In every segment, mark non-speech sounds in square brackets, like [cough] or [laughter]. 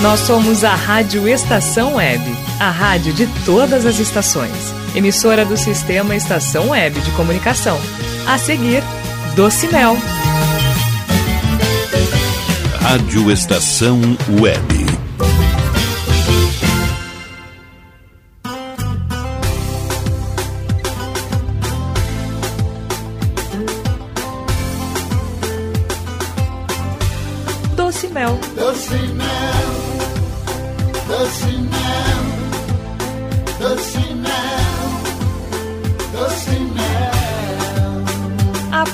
Nós somos a Rádio Estação Web, a rádio de todas as estações. Emissora do Sistema Estação Web de Comunicação. A seguir, Doce Mel. Rádio Estação Web.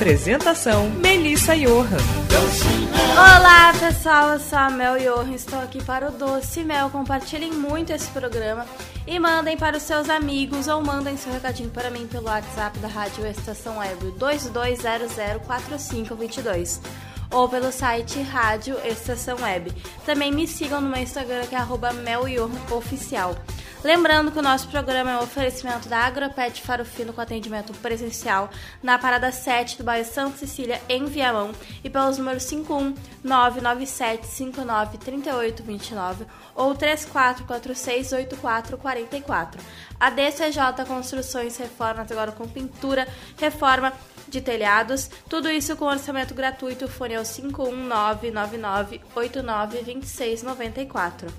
Apresentação: Melissa Johan. Olá pessoal, eu sou a Mel Johan, estou aqui para o Doce Mel. Compartilhem muito esse programa e mandem para os seus amigos ou mandem seu recadinho para mim pelo WhatsApp da Rádio Estação Web 22004522 ou pelo site Rádio Estação Web. Também me sigam no meu Instagram que é arroba meljohanoficial. Lembrando que o nosso programa é um oferecimento da Agropet Farofino com atendimento presencial na Parada 7 do bairro Santa Cecília, em Viamão, e pelos números 51997593829 ou 34468444. A DCJ Construções Reformas agora com pintura, reforma de telhados, tudo isso com orçamento gratuito, fone é o 51999892694.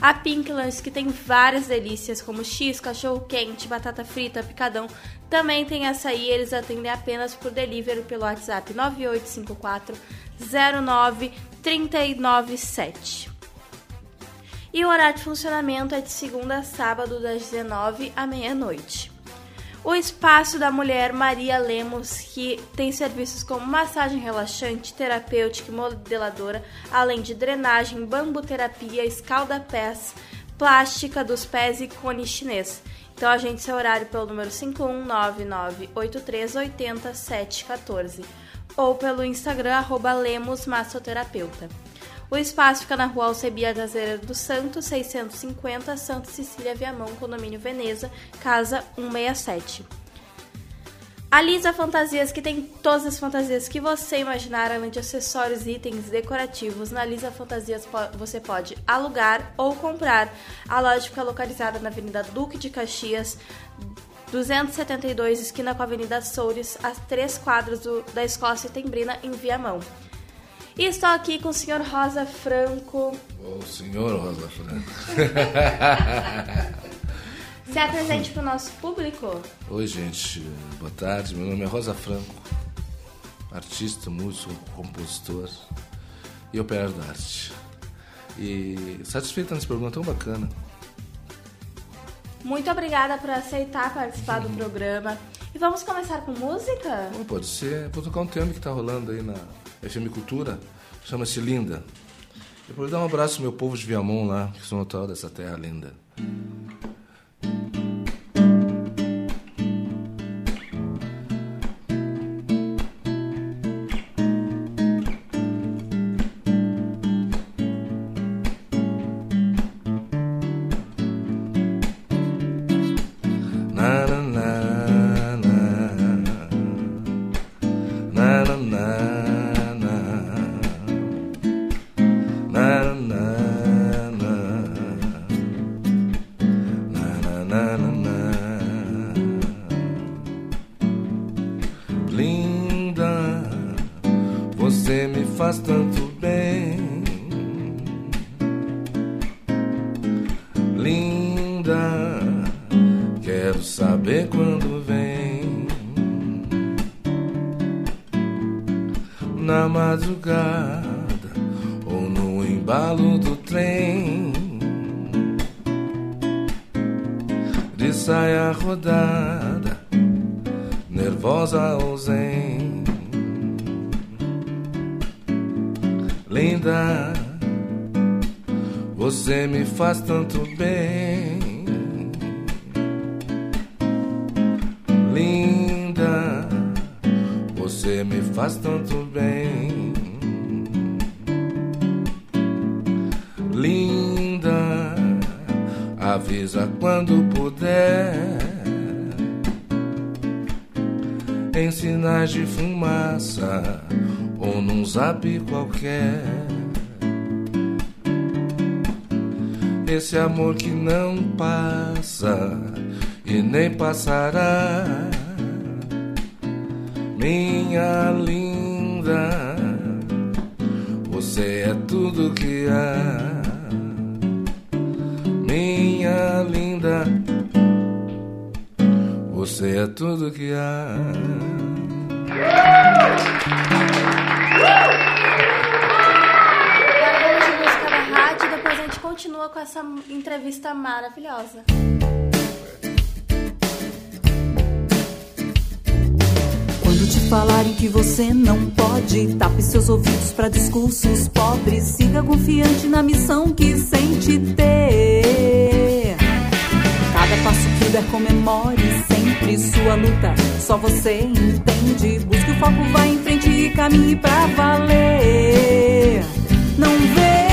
A Pink Lanche, que tem várias delícias, como X, cachorro quente, batata frita, picadão, também tem açaí. Eles atendem apenas por delivery pelo WhatsApp 9854 09397. E o horário de funcionamento é de segunda a sábado, das 19 à meia-noite. O Espaço da Mulher Maria Lemos, que tem serviços como massagem relaxante, terapêutica e modeladora, além de drenagem, bambuterapia, escalda-pés, plástica dos pés e cone chinês. Então agende seu horário pelo número 51998380714 ou pelo Instagram arroba Lemos Massoterapeuta. O espaço fica na rua Alcebia da do Santo, 650, Santa Cecília Viamão, condomínio Veneza, casa 167. A Lisa Fantasias, que tem todas as fantasias que você imaginar, além de acessórios e itens decorativos. Na Lisa Fantasias você pode alugar ou comprar. A loja fica localizada na Avenida Duque de Caxias, 272, esquina com a Avenida Soures, a três quadros do- da Escola Setembrina, em Viamão. E estou aqui com o senhor Rosa Franco. O senhor Rosa Franco. [laughs] Se apresente para o nosso público. Oi, gente. Boa tarde. Meu nome é Rosa Franco. Artista, músico, compositor e operário da arte. E satisfeito nesse programa tão bacana. Muito obrigada por aceitar participar do [laughs] programa. E vamos começar com música? Bom, pode ser. Vou tocar um tema que tá rolando aí na FM Cultura. Chama-se Linda. Vou dar um abraço ao meu povo de Viamão lá, que sou natural dessa terra linda. Bem. Linda, quero saber quando vem. Na madrugada ou no embalo do trem. De saia rodada, nervosa ou zen. Linda, você me faz tanto bem. Linda, você me faz tanto bem. Linda, avisa quando puder. Em sinais de fumaça zap qualquer. Esse amor que não passa e nem passará, minha linda, você é tudo que há, minha linda, você é tudo que há. entrevista maravilhosa. Quando te falarem que você não pode, tape seus ouvidos para discursos pobres. Siga confiante na missão que sente ter. Cada passo que der, comemore sempre sua luta. Só você entende. Busque o foco, vá em frente e caminhe pra valer. Não vê.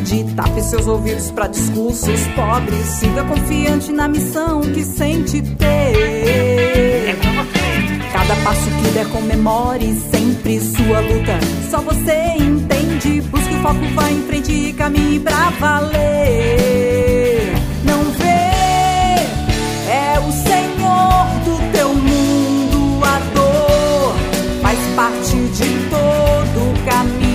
acorde, tape seus ouvidos para discursos pobres. Siga confiante na missão que sente ter. Cada passo que der comemore sempre sua luta. Só você entende. Busque o foco, vá em frente e caminhe pra valer. Não vê, é o Senhor do teu mundo a dor. Faz parte de todo o caminho.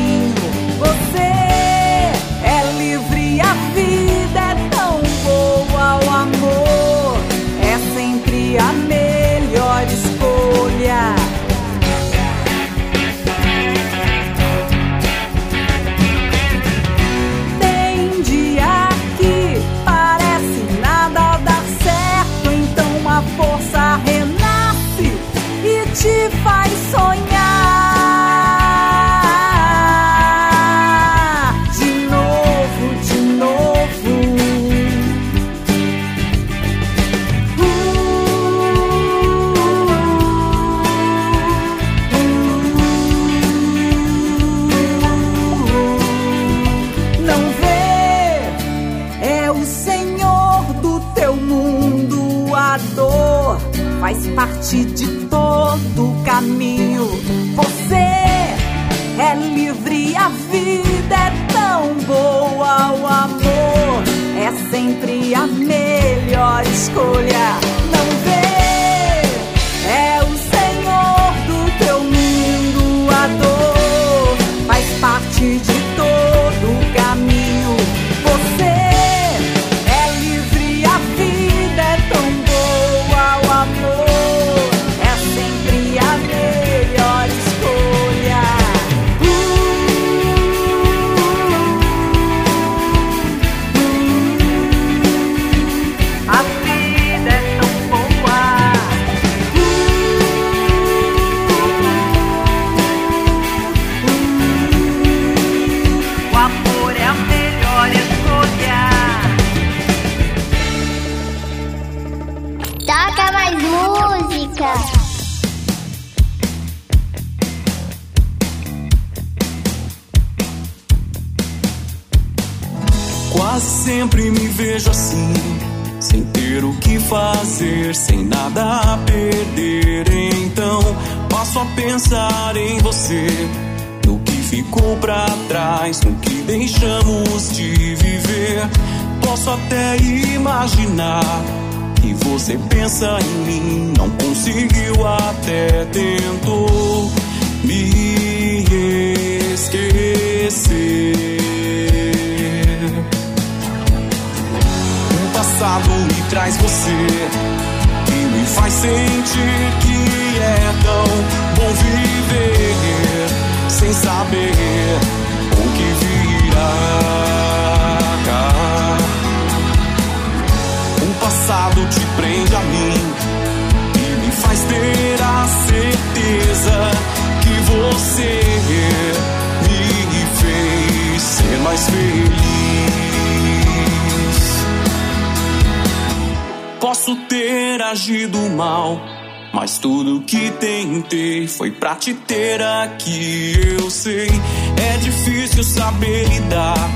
Que tentei foi pra te ter aqui. Eu sei, é difícil saber lidar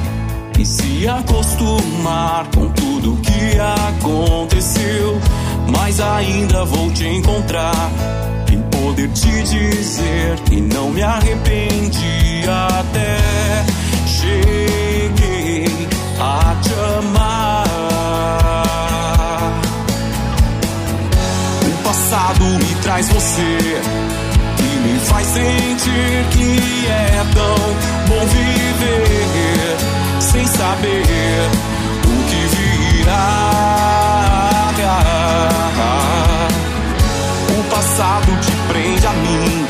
e se acostumar com tudo que aconteceu. Mas ainda vou te encontrar e poder te dizer que não me arrependi até cheguei a te amar. O passado me traz você e me faz sentir que é tão bom viver sem saber o que virá. O passado te prende a mim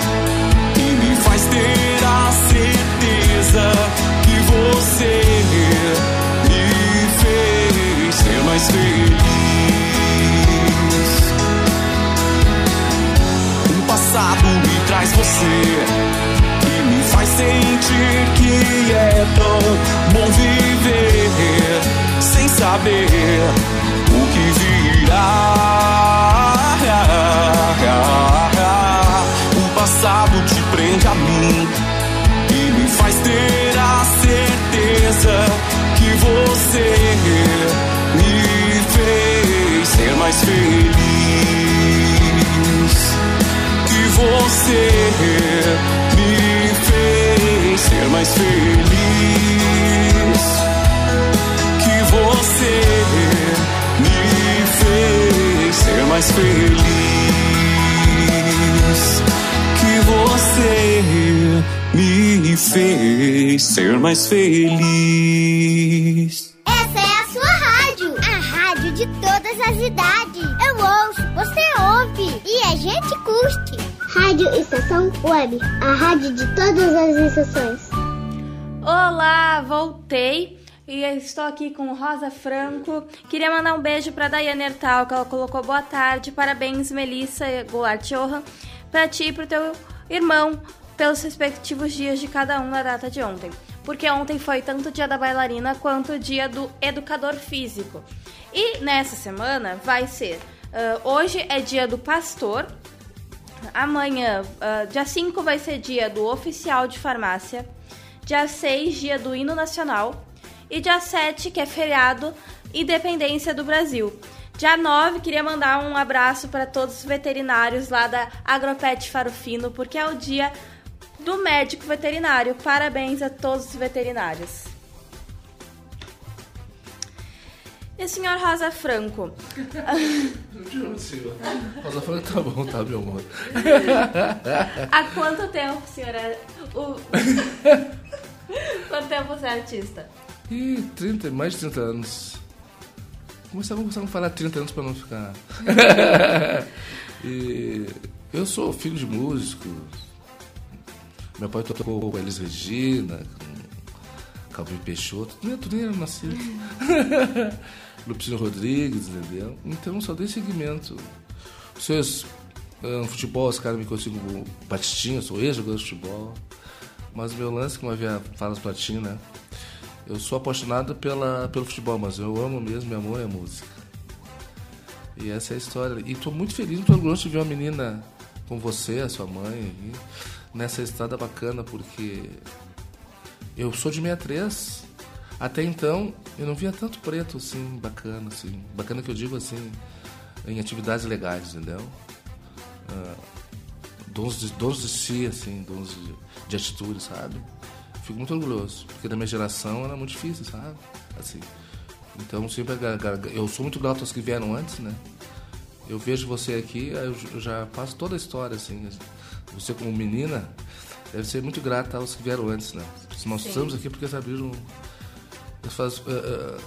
e me faz ter a certeza que você me fez ser mais feliz. Passado me traz você e me faz sentir que é tão bom viver sem saber o que virá. O passado te prende a mim e me faz ter a certeza que você me fez ser mais feliz. Você me fez ser mais feliz. Que você me fez ser mais feliz. Que você me fez ser mais feliz. Essa é a sua rádio, a rádio de todas as idades. Eu ouço, você ouve e a gente curte. Rádio Estação Web, a rádio de todas as estações. Olá, voltei. E estou aqui com Rosa Franco. Queria mandar um beijo para Daiane Ertal, que ela colocou boa tarde. Parabéns, Melissa Goulart Johan, para ti e para o teu irmão, pelos respectivos dias de cada um na data de ontem. Porque ontem foi tanto o dia da bailarina quanto o dia do educador físico. E nessa semana vai ser. ah, hoje é dia do pastor, Amanhã, ah, dia 5, vai ser dia do oficial de farmácia. Dia 6, dia do hino nacional. E dia 7, que é feriado, independência do Brasil. Dia 9, queria mandar um abraço para todos os veterinários lá da Agropet Farofino, porque é o dia do médico veterinário. Parabéns a todos os veterinários. E o senhor Rosa Franco? [laughs] Rosa Franco tá bom, tá, meu amor. [laughs] Há quanto tempo, senhora? O... [laughs] quanto tempo você é artista? Ih, 30, mais de 30 anos. Começamos a falar 30 anos pra não ficar. e eu sou filho de músicos. Meu pai tocou com Elis Regina, com Calvin Peixoto. Tu nem, tu nem era nascido. Lupicino Rodrigues, entendeu? Então só dei seguimento. Ah, no futebol, os caras me como Batistinha, sou ex-jogador de futebol. Mas meu lance, como havia fala do Platinho, né? Eu sou apaixonado pela, pelo futebol, mas eu amo mesmo, meu amor é música. E essa é a história. E tô muito feliz, muito orgulhoso de ver uma menina com você, a sua mãe, nessa estrada bacana, porque eu sou de 63. Até então, eu não via tanto preto assim, bacana, assim. Bacana que eu digo assim, em atividades legais, entendeu? Ah, dons, de, dons de si, assim, dons de, de atitude, sabe? Fico muito orgulhoso, porque da minha geração era muito difícil, sabe? Assim. Então, sempre eu sou muito grato aos que vieram antes, né? Eu vejo você aqui, eu já passo toda a história, assim. Você como menina deve ser muito grata aos que vieram antes, né? Nós estamos aqui porque eles abriram... Eles faz, eh, eh,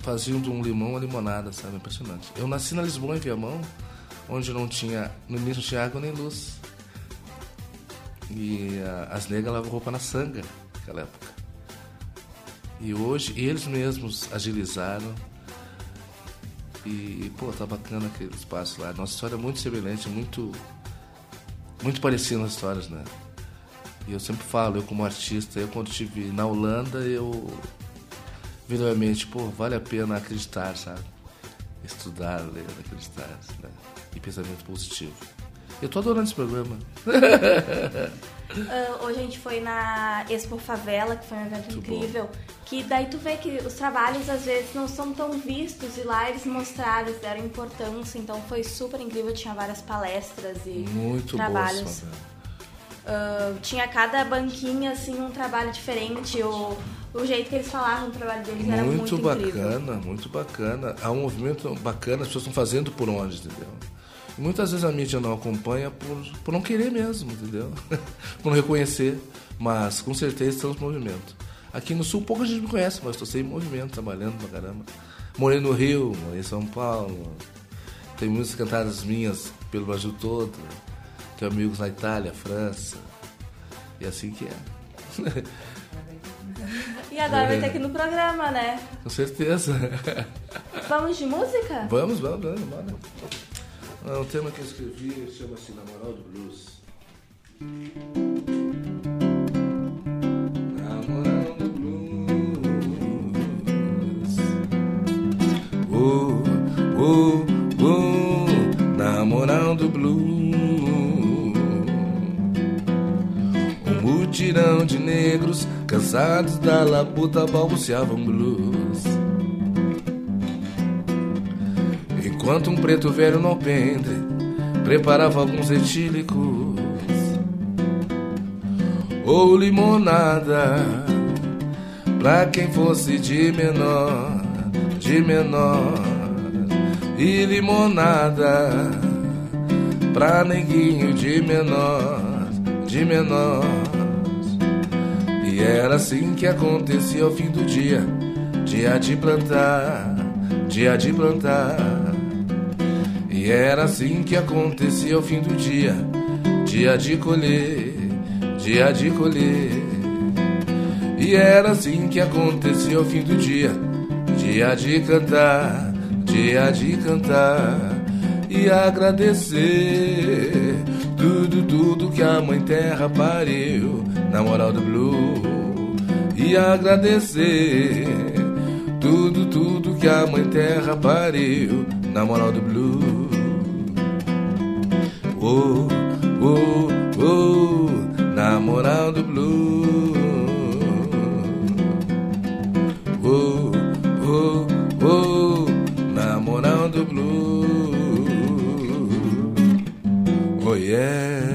faziam de um limão uma limonada, sabe? Impressionante. Eu nasci na Lisboa, em Viamão, onde não tinha... No início não tinha água nem luz. E ah, as negras lavavam roupa na sanga naquela época. E hoje eles mesmos agilizaram. E, pô, tá bacana aquele espaço lá. Nossa história é muito semelhante, muito. Muito parecida nas histórias, né? E eu sempre falo, eu como artista, eu quando estive na Holanda, eu. Virou a mente, pô, vale a pena acreditar, sabe? Estudar, ler, acreditar, né? e pensamento positivo. Eu tô adorando esse programa. [laughs] Ah, hoje a gente foi na Expo Favela, que foi um evento incrível. Que daí tu vê que os trabalhos às vezes não são tão vistos e lá eles mostraram, eles deram importância. Então foi super incrível, tinha várias palestras e Muito trabalhos. boa essa favela. Ah, tinha cada banquinha assim um trabalho diferente. O, o jeito que eles falavam o trabalho deles era muito Muito incrível. bacana, muito bacana. Há um movimento bacana, as pessoas estão fazendo por onde, entendeu? E muitas vezes a mídia não acompanha por, por não querer mesmo, entendeu? [laughs] por não reconhecer. Mas com certeza estamos em movimento. Aqui no Sul pouca gente me conhece, mas estou sempre em movimento, trabalhando pra caramba. Morei no Rio, morei em São Paulo. Tem muitas cantadas minhas pelo Brasil todo. Tenho amigos na Itália, França. E assim que é. [laughs] E agora vai ter aqui no programa, né? Com certeza. Vamos de música? Vamos, vamos, vamos, bora. Ah, um tema que eu escrevi chama-se Na Moral do Blues. Cansados da labuta balbuciavam blues. Enquanto um preto velho no alpendre preparava alguns etílicos ou limonada pra quem fosse de menor, de menor e limonada pra neguinho de menor, de menor. E era assim que acontecia ao fim do dia, dia de plantar, dia de plantar. E era assim que acontecia ao fim do dia, dia de colher, dia de colher. E era assim que acontecia ao fim do dia, dia de cantar, dia de cantar e agradecer tudo, tudo que a mãe terra pariu na moral do blue. E agradecer tudo, tudo que a mãe terra pariu na moral do blue. Oh, oh, oh, na moral do blue. Oh, oh, oh, na moral do blue. Oh yeah.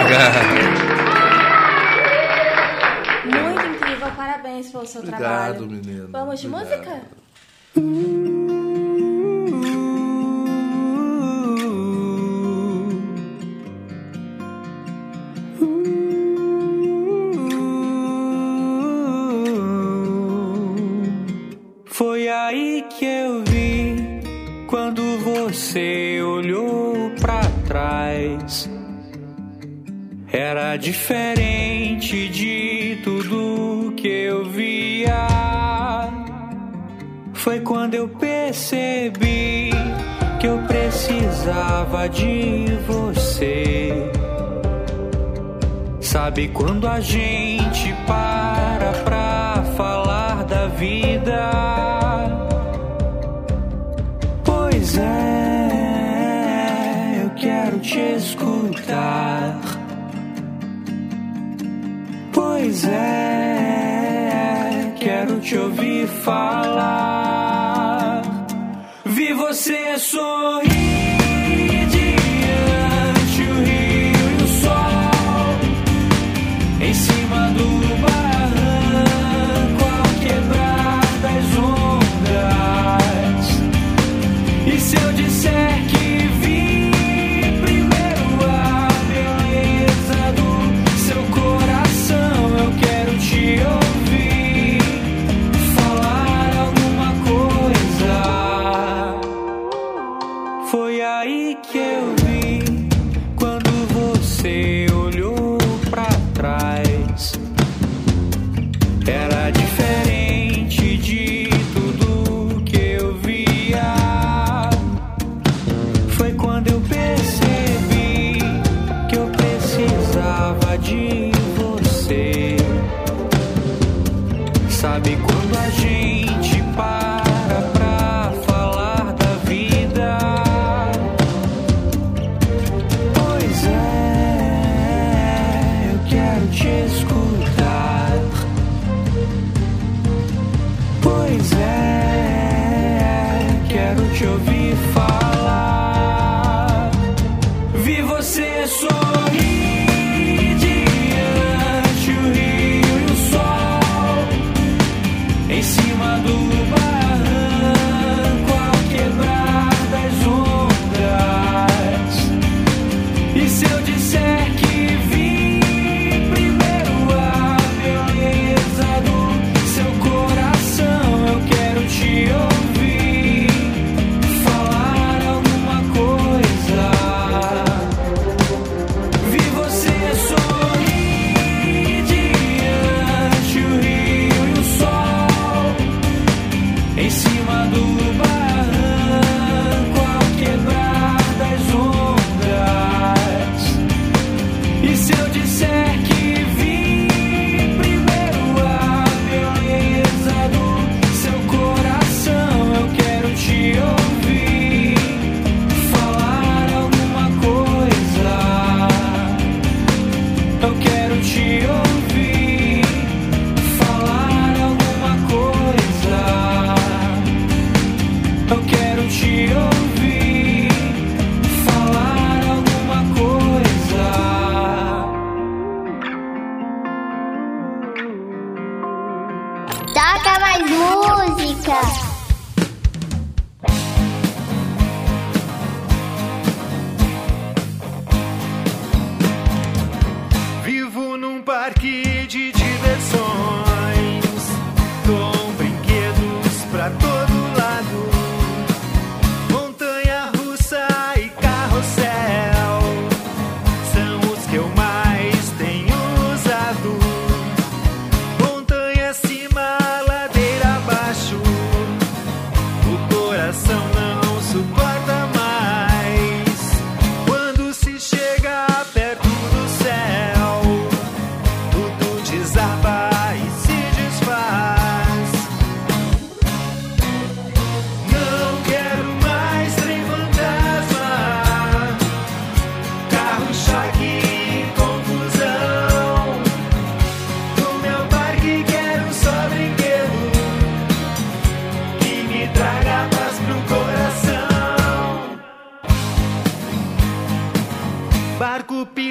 Muito [laughs] [laughs] pelo seu Obrigado, trabalho. menino. Vamos de Obrigado. música? Foi aí que eu vi quando você olhou pra trás. Era diferente de Foi quando eu percebi que eu precisava de você. Sabe quando a gente para pra falar da vida? Pois é, eu quero te escutar. Pois é, te ouvir falar.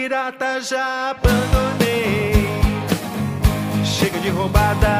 Pirata já abandonei. Chega de roubada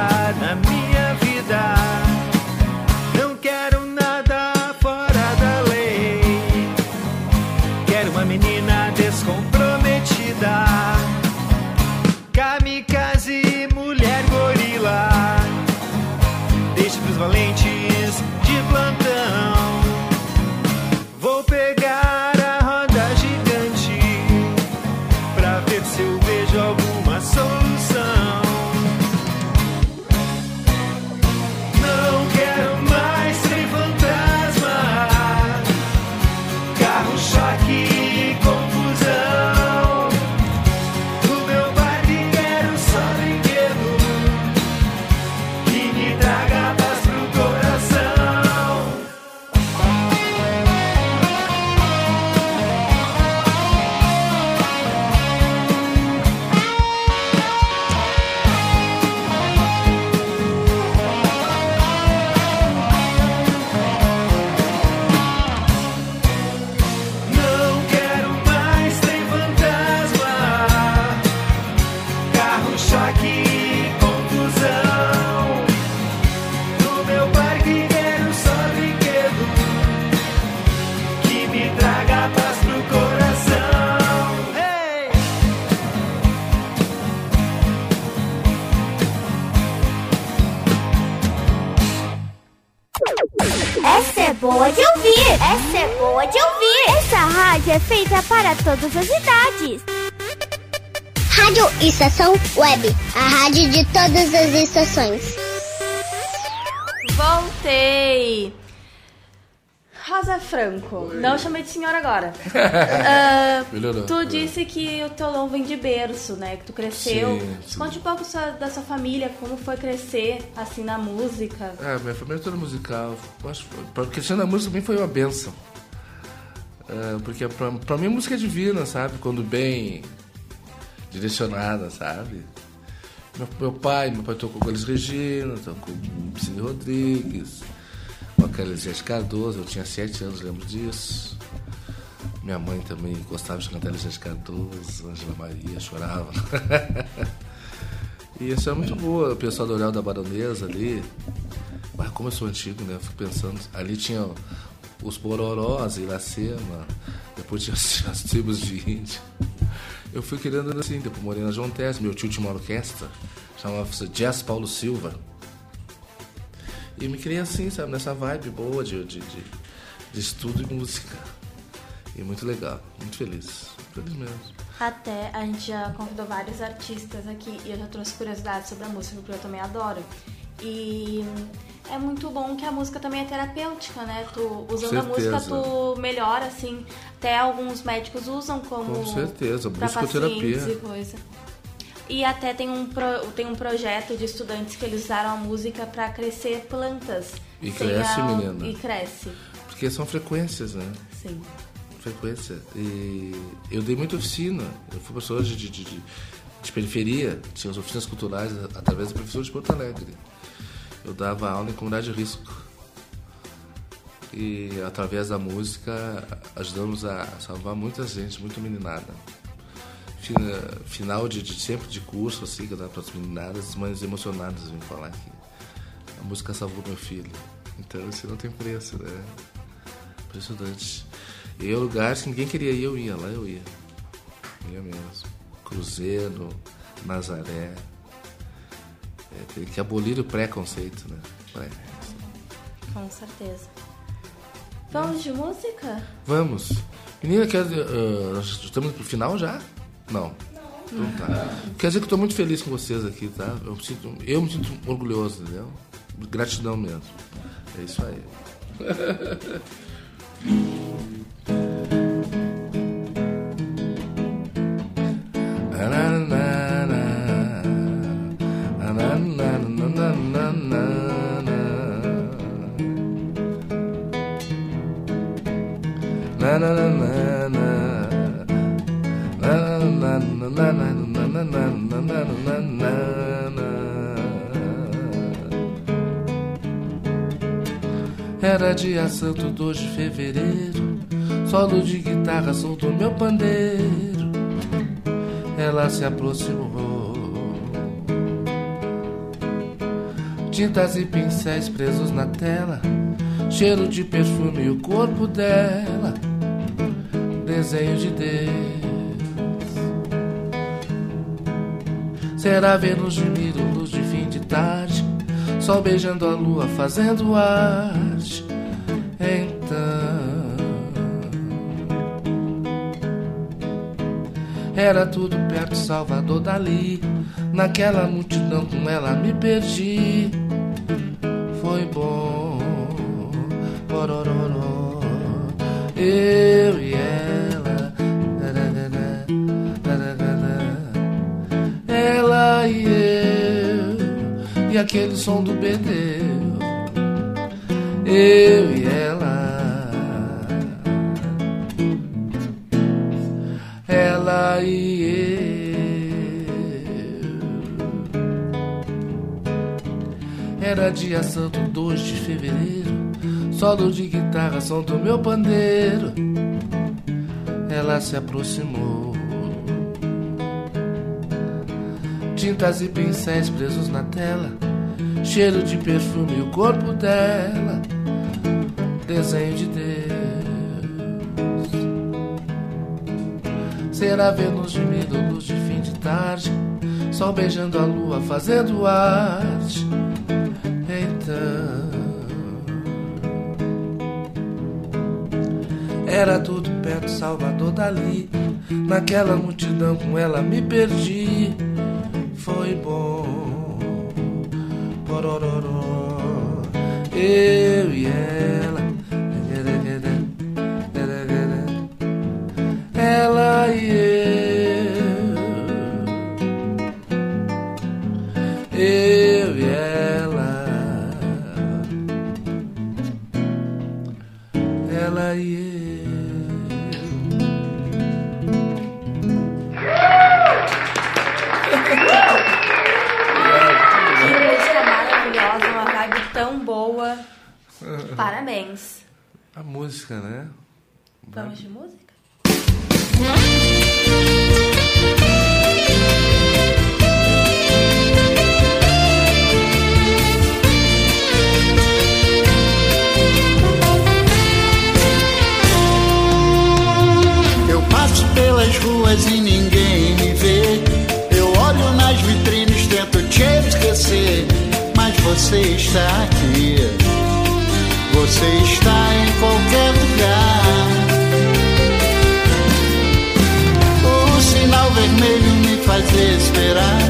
rádio é feita para todas as idades. Rádio Estação Web, a rádio de todas as estações. Voltei! Rosa Franco, não chamei de senhora agora. [laughs] Melhorou, tu disse que o teu louvor vem de berço, né? Que tu cresceu. Sim, sim. Conte um pouco sua- da sua família, como foi crescer assim na música. É, minha família toda musical. Acho, porque sendo a música também foi uma benção. É, porque pra, pra mim música é divina, sabe? Quando bem direcionada, sabe? Meu, meu pai, meu pai tocou com Elis Regina, tocou com Cine Rodrigues, com a Elisete Cardoso, eu tinha sete anos, lembro disso. Minha mãe também gostava de cantar Elisete Cardoso, Angela Maria, chorava. [laughs] E isso é muito boa, o pessoal do Oral da Baronesa ali. Mas como eu sou antigo, né? Eu fico pensando. Ali tinha os Bororós, Iracema, depois tinha as, as tribos de índio. Eu fui querendo assim, depois morei na João Tess, meu tio tinha uma orquestra, chamava-se Jazz Paulo Silva. E me criei assim, sabe, nessa vibe boa de, de, de, de estudo e música. E muito legal, muito feliz. Feliz mesmo. Até a gente já convidou vários artistas aqui e eu já trouxe curiosidades sobre a música, porque eu também adoro. E é muito bom que a música também é terapêutica, né? Tu, usando a música, tu melhora, assim. Até alguns médicos usam como. Com certeza, musicoterapia. e coisa. E até tem um, pro- tem um projeto de estudantes que eles usaram a música pra crescer plantas. E cresce, a- menina. E cresce, Porque são frequências, né? sim. frequência. E eu dei muita oficina. Eu fui professor de, de, de, de periferia, tinha as oficinas culturais através do professor de Porto Alegre. Eu dava aula em comunidade de risco. E através da música ajudamos a salvar muita gente, muita meninada. Fina- Final de, de sempre de curso, assim, que eu dava para as meninadas, as mães emocionadas vêm falar aqui. A música salvou meu filho. Então isso não tem preço, né? Impressionante. E o lugar que ninguém queria ir, eu ia lá, eu ia. Ia mesmo. Cruzeiro, Nazaré. É, tem que abolir o preconceito, né? Pré. Com certeza. Vamos de música? Vamos. Menina, quer dizer, ah, nós estamos pro final já? Não. Então tá. Quer dizer que eu tô muito feliz com vocês aqui, tá? Eu, me sinto, eu me sinto orgulhoso, entendeu? Gratidão mesmo. É isso aí. [laughs] Era dia santo 2 de fevereiro Solo de guitarra solto meu pandeiro. Ela se aproximou. Tintas e pincéis presos na tela Cheiro de perfume e o corpo dela Desenho de Deus. Será Vênus de miro, luz de fim de tarde Sol beijando a lua, fazendo arte. Então Era tudo perto Salvador Dali. Naquela multidão com ela me perdi. Foi bom. Eu aquele som do bedeu Eu e ela. Ela e eu. Era dia santo 2 de fevereiro Solo de guitarra, som do meu pandeiro. Ela se aproximou. Tintas e pincéis presos na tela Cheiro de perfume o corpo dela. Desenho de Deus. Será Vênus de medo, luz de fim de tarde. Sol beijando a lua, fazendo arte. Então Era tudo perto, Salvador Dali. Naquela multidão com ela me perdi Eu e Vamos de música? Eu passo pelas ruas e ninguém me vê. Eu olho nas vitrines, tento te esquecer. Mas você está aqui. Você está em qualquer lugar. Me faz esperar.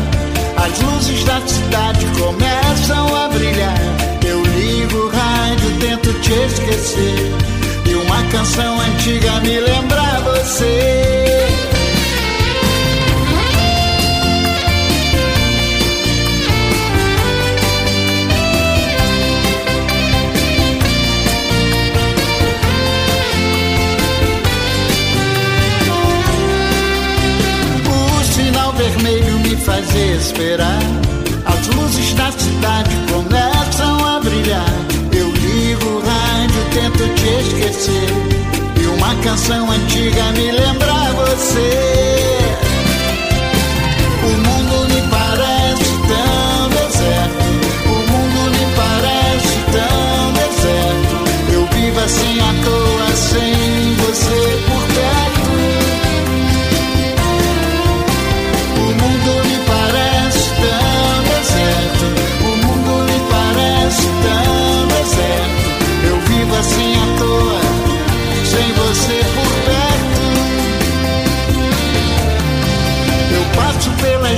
As luzes da cidade começam a brilhar. Eu ligo o rádio, tento te esquecer. E uma canção antiga me lembra você. Esperar. As luzes da cidade começam a brilhar. Eu ligo o rádio, tento te esquecer. E uma canção antiga me lembra você.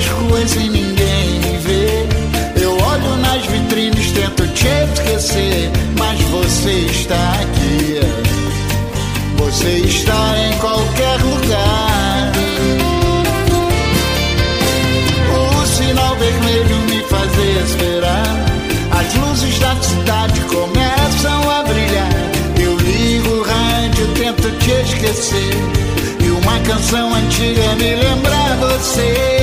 nas ruas e ninguém me vê. Eu olho nas vitrines, tento te esquecer, mas você está aqui. Você está em qualquer lugar. O sinal vermelho me faz esperar. As luzes da cidade começam a brilhar. Eu ligo o rádio, tento te esquecer. E uma canção antiga me lembra você.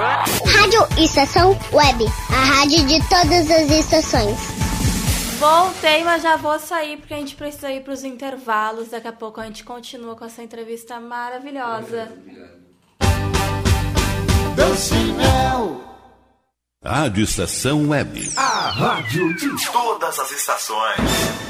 Rádio Estação Web, a rádio de todas as estações. Voltei, mas já vou sair porque a gente precisa ir para os intervalos. Daqui a pouco a gente continua com essa entrevista maravilhosa. Dancinel. Rádio Estação Web. A rádio de todas as estações.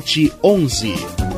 51994002711.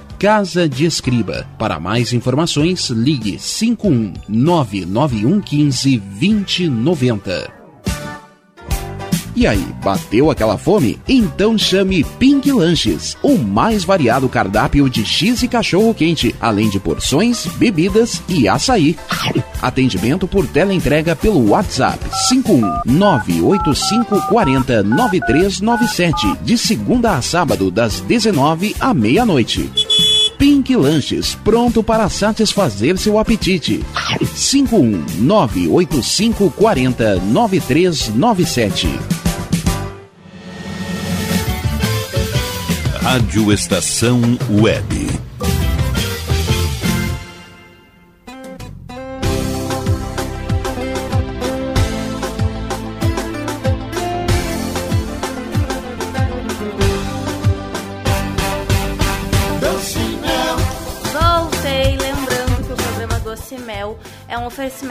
Casa de Escriba. Para mais informações, ligue 51 99115 2090. E aí, bateu aquela fome? Então chame Pink Lanches, o mais variado cardápio de X e cachorro quente, além de porções, bebidas e açaí. Atendimento por teleentrega pelo WhatsApp 51985409397, de segunda a sábado das 19 à meia-noite. Pink Lanches, pronto para satisfazer seu apetite. 51985409397. Rádio Estação Web.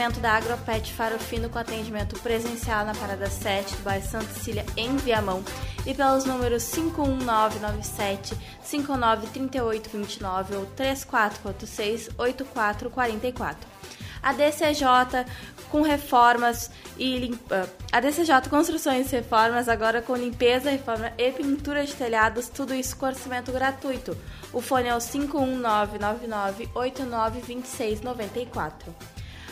Oferecimento da Agropet Farofino com atendimento presencial na Parada 7 do bairro Santa Cecília, em Viamão, e pelos números 51997 593829 ou 3446 8444. A DCJ com reformas e limpa... a DCJ Construções e Reformas agora com limpeza, reforma e pintura de telhados, tudo isso com orçamento gratuito. O fone é o 51999892694.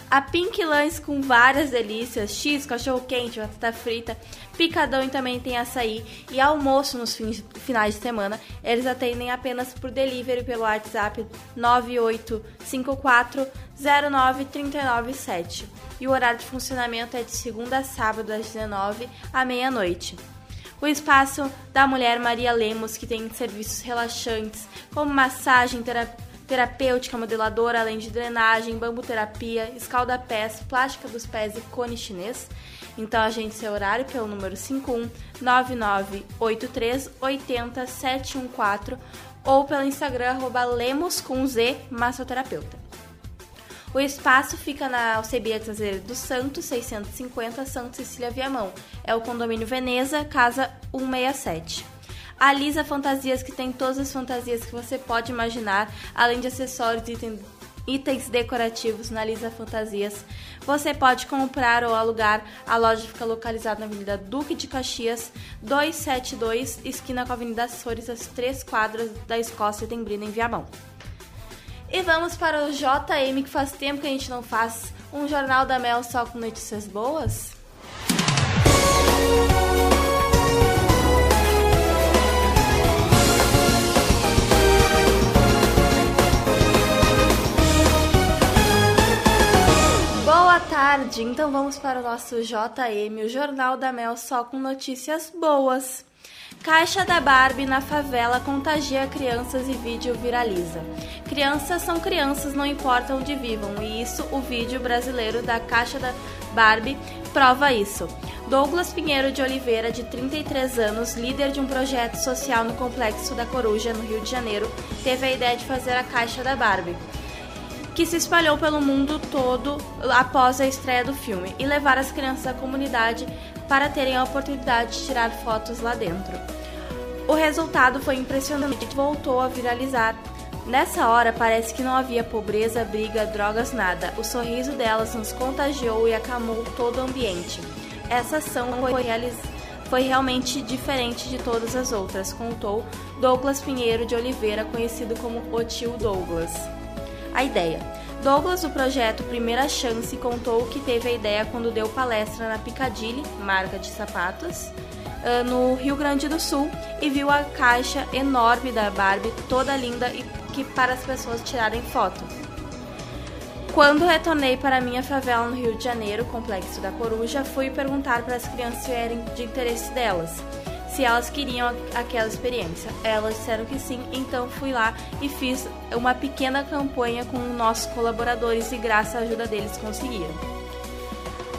A Pink Lanches com várias delícias, X, cachorro quente, batata frita, picadão e também tem açaí e almoço nos fins, finais de semana. Eles atendem apenas por delivery pelo WhatsApp 985409397. E o horário de funcionamento é de segunda a sábado, das 19 à meia-noite. O espaço da mulher Maria Lemos, que tem serviços relaxantes, como massagem, terapia terapêutica modeladora, além de drenagem, bambuterapia, escalda-pés, plástica dos pés e cone chinês. Então agende seu horário pelo número 51993800714 ou pelo Instagram arroba lemos com Z massoterapeuta. O espaço fica na Alcebia Traseira do Santo, 650 Santa Cecília Viamão. É o condomínio Veneza, casa 167. A Lisa Fantasias, que tem todas as fantasias que você pode imaginar, além de acessórios e item- itens decorativos na Lisa Fantasias. Você pode comprar ou alugar. A loja fica localizada na Avenida Duque de Caxias, 272, esquina com a Avenida Açores, as três quadras da Escócia Tembrina, em Viamão. E vamos para o JM, que faz tempo que a gente não faz um Jornal da Mel só com notícias boas. Boa tarde, então vamos para o nosso JM, o Jornal da Mel só com notícias boas. Caixa da Barbie na favela contagia crianças e vídeo viraliza. Crianças são crianças, não importa onde vivam, e isso o vídeo brasileiro da Caixa da Barbie prova isso. Douglas Pinheiro de Oliveira, de 33 anos, líder de um projeto social no Complexo da Coruja, no Rio de Janeiro, teve a ideia de fazer a Caixa da Barbie que se espalhou pelo mundo todo após a estreia do filme e levar as crianças da comunidade para terem a oportunidade de tirar fotos lá dentro. O resultado foi impressionante e voltou a viralizar. Nessa hora parece que não havia pobreza, briga, drogas, nada. O sorriso delas nos contagiou e acalmou todo o ambiente. Essa ação foi, foi realmente diferente de todas as outras, contou Douglas Pinheiro de Oliveira, conhecido como o tio Douglas a ideia. Douglas, do projeto Primeira Chance, contou que teve a ideia quando deu palestra na Piccadilly, marca de sapatos, no Rio Grande do Sul e viu a caixa enorme da Barbie, toda linda e que para as pessoas tirarem foto. Quando retornei para minha favela no Rio de Janeiro, Complexo da Coruja, fui perguntar para as crianças se eram de interesse delas se elas queriam aquela experiência. Elas disseram que sim, então fui lá e fiz uma pequena campanha com nossos colaboradores e graças à ajuda deles conseguiram.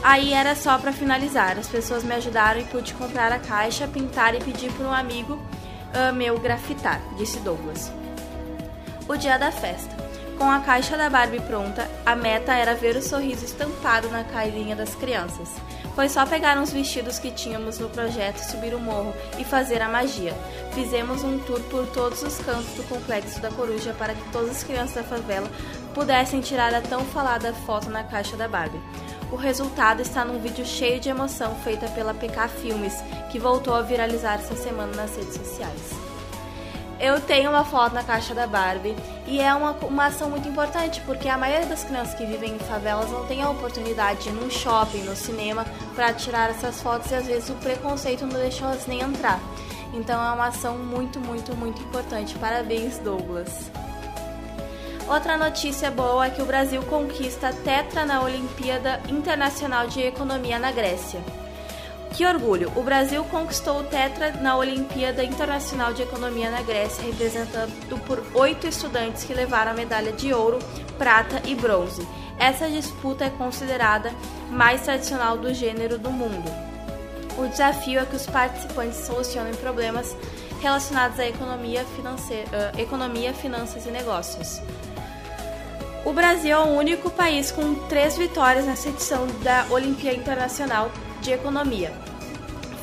Aí era só para finalizar, as pessoas me ajudaram e pude comprar a caixa, pintar e pedir para um amigo uh, meu grafitar, disse Douglas. O dia da festa. Com a caixa da Barbie pronta, a meta era ver o sorriso estampado na carinha das crianças. Foi só pegar uns vestidos que tínhamos no projeto, subir o morro e fazer a magia. Fizemos um tour por todos os cantos do complexo da Coruja para que todas as crianças da favela pudessem tirar a tão falada foto na caixa da Barbie. O resultado está num vídeo cheio de emoção feita pela PK Filmes, que voltou a viralizar essa semana nas redes sociais. Eu tenho uma foto na caixa da Barbie e é uma, uma ação muito importante porque a maioria das crianças que vivem em favelas não tem a oportunidade de ir num shopping, no cinema, para tirar essas fotos e às vezes o preconceito não deixa elas nem entrar. Então é uma ação muito, muito, muito importante. Parabéns, Douglas. Outra notícia boa é que o Brasil conquista tetra na Olimpíada Internacional de Economia na Grécia. Que orgulho! O Brasil conquistou o Tetra na Olimpíada Internacional de Economia na Grécia, representado por oito estudantes que levaram a medalha de ouro, prata e bronze. Essa disputa é considerada mais tradicional do gênero do mundo. O desafio é que os participantes solucionem problemas relacionados à economia, uh, economia finanças e negócios. O Brasil é o único país com três vitórias nessa edição da Olimpíada Internacional de Economia.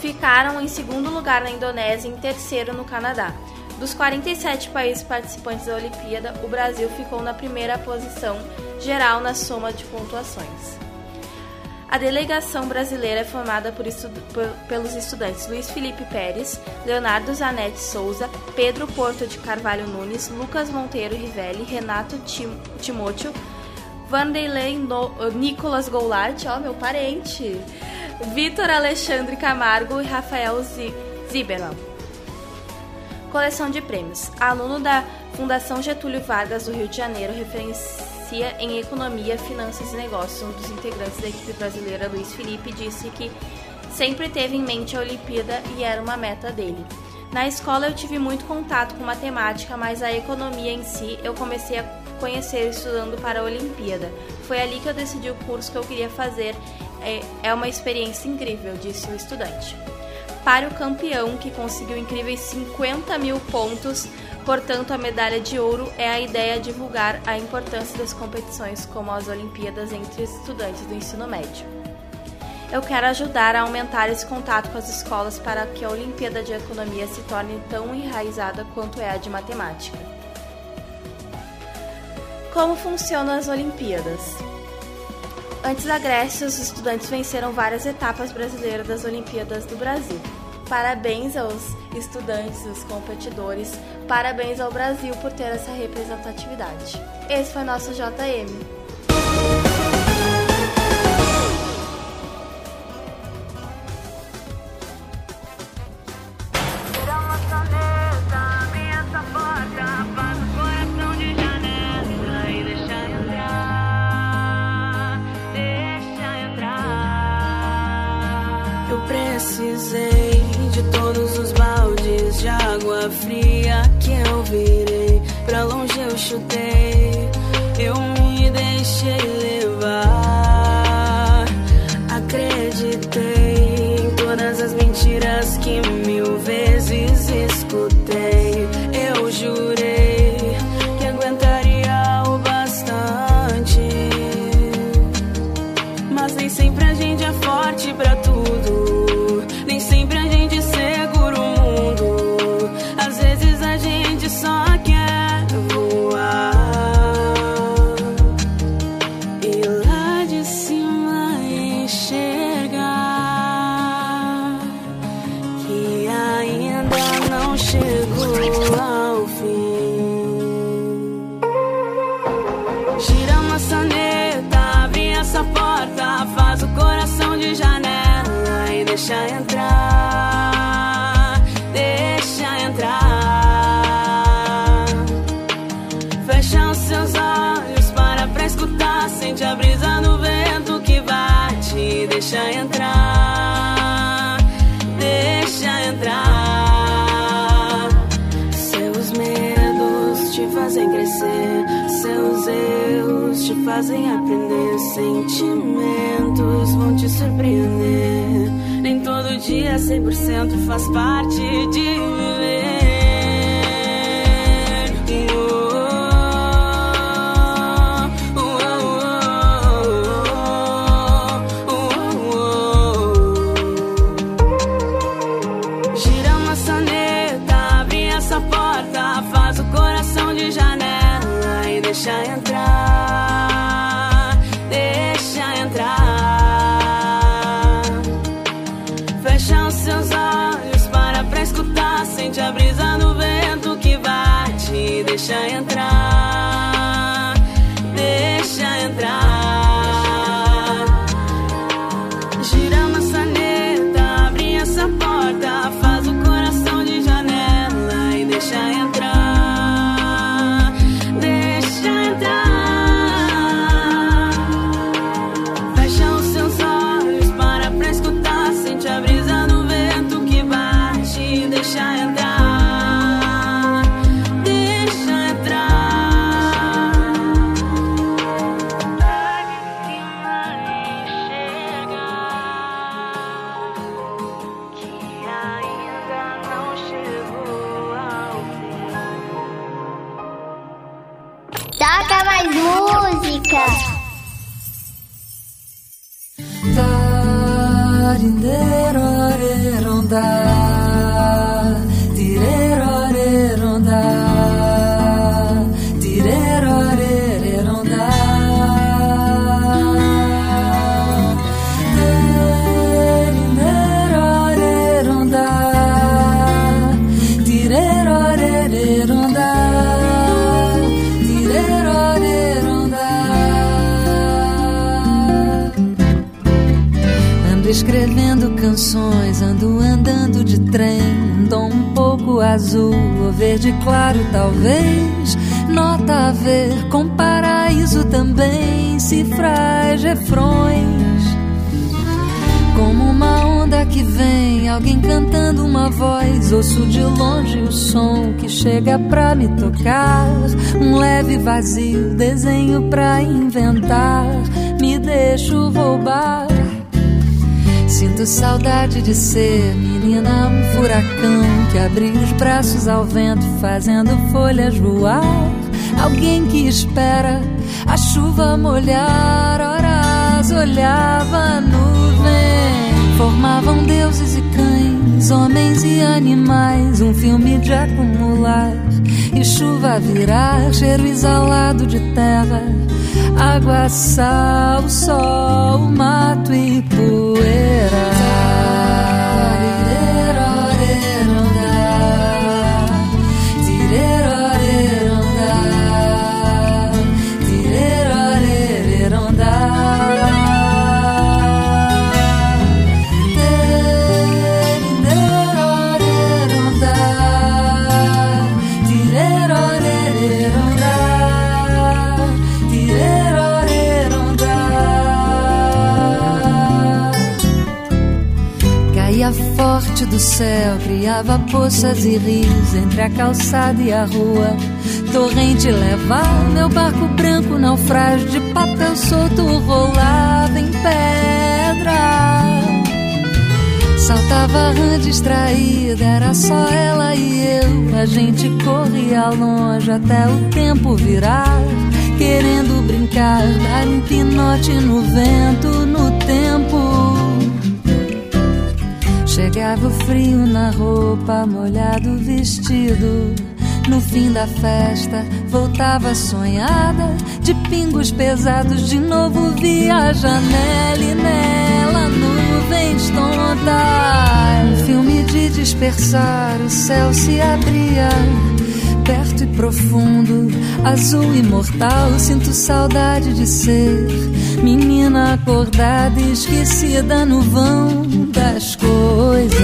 Ficaram em segundo lugar na Indonésia e em terceiro no Canadá. Dos 47 países participantes da Olimpíada, o Brasil ficou na primeira posição geral na soma de pontuações. A delegação brasileira é formada por por, pelos estudantes Luiz Felipe Pérez, Leonardo Zanetti Souza, Pedro Porto de Carvalho Nunes, Lucas Monteiro Rivelli, Renato Tim Timóteo, Vanderlei no Nicolas Goulart, ó, meu parente, Vitor Alexandre Camargo e Rafael Ziberman. Coleção de prêmios. Aluno da Fundação Getúlio Vargas do Rio de Janeiro, referencia em Economia, Finanças e Negócios. Um dos integrantes da equipe brasileira, Luiz Felipe, disse que sempre teve em mente a Olimpíada e era uma meta dele. Na escola eu tive muito contato com matemática, mas a economia em si eu comecei a conhecer estudando para a Olimpíada. Foi ali que eu decidi o curso que eu queria fazer é, é uma experiência incrível, disse o estudante. Para o campeão, que conseguiu incríveis 50 mil pontos, portanto, a medalha de ouro é a ideia de divulgar a importância das competições como as Olimpíadas entre estudantes do ensino médio. Eu quero ajudar a aumentar esse contato com as escolas para que a Olimpíada de Economia se torne tão enraizada quanto é a de Matemática. Como funcionam as Olimpíadas? Antes da Grécia, os estudantes venceram várias etapas brasileiras das Olimpíadas do Brasil. Parabéns aos estudantes, os competidores, parabéns ao Brasil por ter essa representatividade. Esse foi nosso JM. dia 100% faz parte de viver. azul ou verde claro, talvez. Nota a ver com paraíso também, cifras, refrões. Como uma onda que vem, alguém cantando uma voz. Ouço de longe o som que chega pra me tocar. Um leve vazio, desenho pra inventar. Me deixo roubar. Sinto saudade de ser menina, um furacão que abriu os braços ao vento, fazendo folhas voar. Alguém que espera a chuva molhar, horas olhava a nuvem. Formavam deuses e cães, homens e animais, um filme de acumular e chuva virar, cheiro exalado de terra água, sal, sol, mato e poeira. do céu criava poças e rios entre a calçada e a rua. Torrente levava meu barco branco, naufrágio de papel solto rolava em pedra. Saltava a rã distraída, era só ela e eu. A gente corria longe até o tempo virar, querendo brincar, dar um pinote no vento, no Chegava o frio na roupa, molhado o vestido. No fim da festa, voltava sonhada, de pingos pesados, de novo via a janela e nela nuvens tontas. Um filme de dispersar, o céu se abria, perto e profundo, azul imortal. Sinto saudade de ser menina acordada, esquecida no vão das coisas.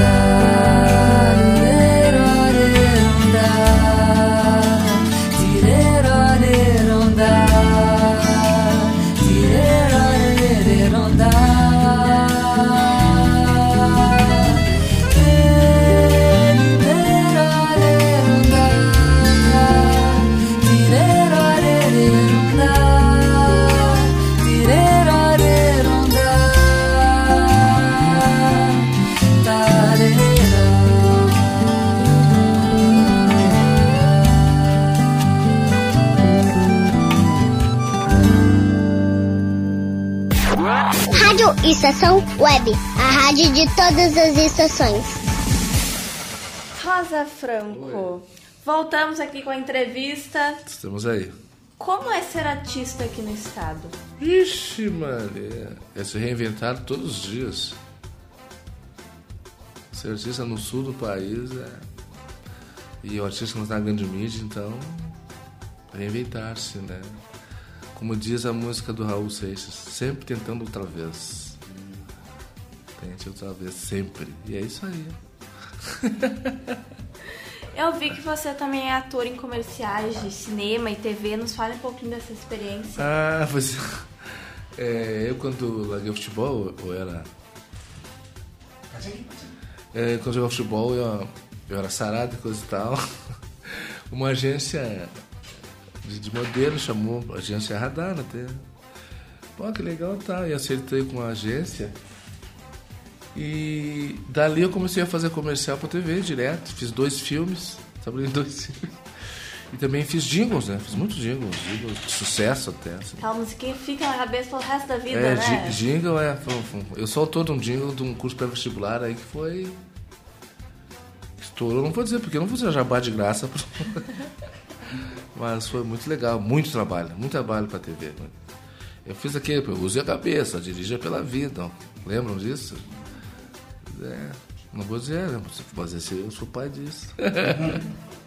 Estação Web, a rádio de todas as estações. Rosa Franco, voltamos aqui com a entrevista. Estamos aí. Como é ser artista aqui no estado? Ixi, Maria. É se reinventar todos os dias. Ser artista no sul do país é. E o artista não está na grande mídia, então. Reinventar-se, né? Como diz a música do Raul Seixas, sempre tentando outra vez. Tente outra vez, sempre. E é isso aí. [laughs] Eu vi que você também é ator em comerciais de cinema e TV. Nos fale um pouquinho dessa experiência. Ah, pois é, eu quando larguei o futebol, eu era. É, quando eu jogava futebol, eu, eu era sarado e coisa e tal. [laughs] Uma agência de, de modelo chamou, agência Radar até. Pô, que legal tá. E acertei com a agência. E dali eu comecei a fazer comercial pra TV direto. Fiz dois filmes, trabalhei dois [laughs] filmes. E também fiz jingles, né? Fiz muitos jingles, jingles de sucesso até. Assim. Aquela musiquinha fica na cabeça pelo resto da vida, É, né? ji- jingle é. Eu sou autor de um jingle de um curso pré-vestibular aí que foi. Estourou, não vou dizer porque eu não vou dizer jabá de graça. [laughs] Mas foi muito legal, muito trabalho, muito trabalho pra TV. né? Eu fiz aquele, use a cabeça, dirija pela vida. Lembram disso? É, não vou dizer, né? mas esse, eu sou pai disso. [laughs]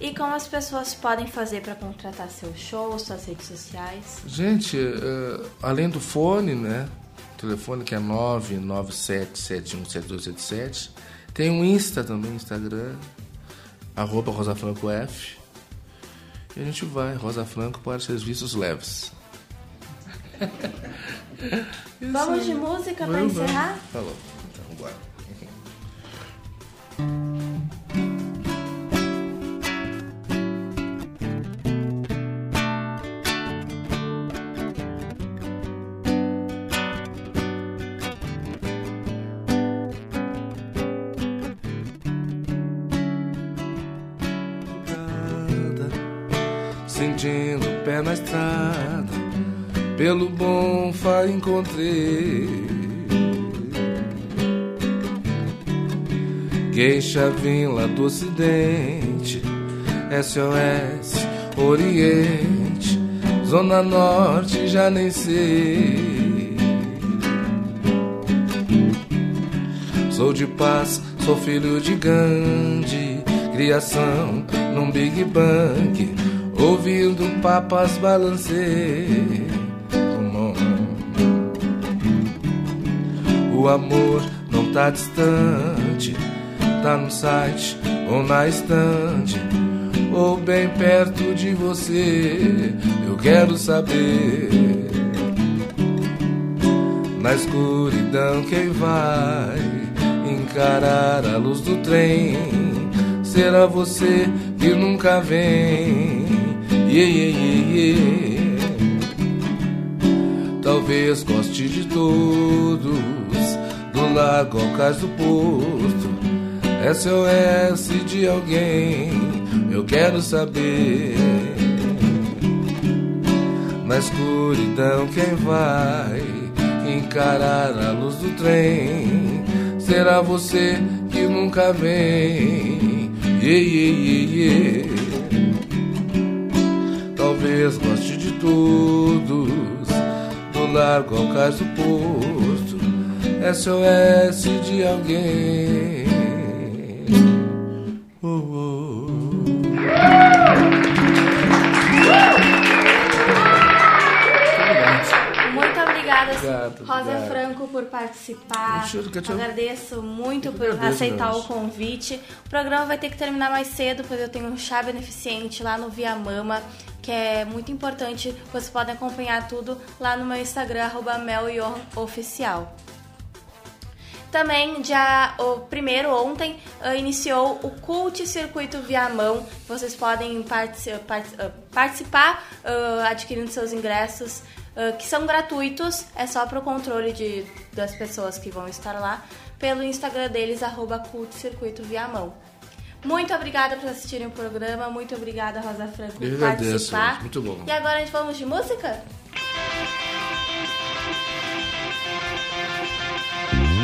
E como as pessoas podem fazer para contratar seu show, suas redes sociais? Gente, eh, além do fone, né? O telefone que é 997717277. Tem um Insta também, Instagram, arroba rosafrancof. E a gente vai, Rosa Franco para serviços leves. Vamos de música para encerrar? Falou. Então, bora. Sentindo o pé na estrada, pelo bom fa encontrei. Queixa Vila do Ocidente, SOS Oriente, Zona Norte já nem sei. Sou de paz, sou filho de Gandhi, criação num Big Bang, ouvindo papas balancei. O amor não tá distante, tá no site ou na estante, ou bem perto de você. Eu quero saber. Na escuridão quem vai encarar a luz do trem será você que nunca vem. Yeah, yeah, yeah, yeah. Talvez goste de todos, do lago ao cais do porto. SOS de alguém, eu quero saber. Na escuridão, quem vai encarar a luz do trem? Será você que nunca vem? Yeah, yeah, yeah. Talvez goste de todos, do largo ao cais do posto. SOS de alguém. Obrigado, Rosa obrigado. Franco, por participar. Agradeço muito por agradeço, aceitar o convite. O programa vai ter que terminar mais cedo, pois eu tenho um chá beneficente lá no Via Mama, que é muito importante. Vocês podem acompanhar tudo lá no meu Instagram, arroba melioficial. Também, dia o primeiro ontem, ah, iniciou o Cult Circuito Viamão. Vocês podem partici- parti- ah, participar ah, adquirindo seus ingressos, ah, que são gratuitos. É só para o controle de, das pessoas que vão estar lá. Pelo Instagram deles, arroba Circuito Viamão. Muito obrigada por assistirem o programa. Muito obrigada, Rosa Franco, por agradeço, participar. muito bom. E agora a gente vamos de música? No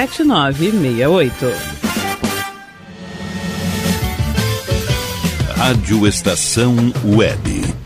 7968. Rádio Estação Web.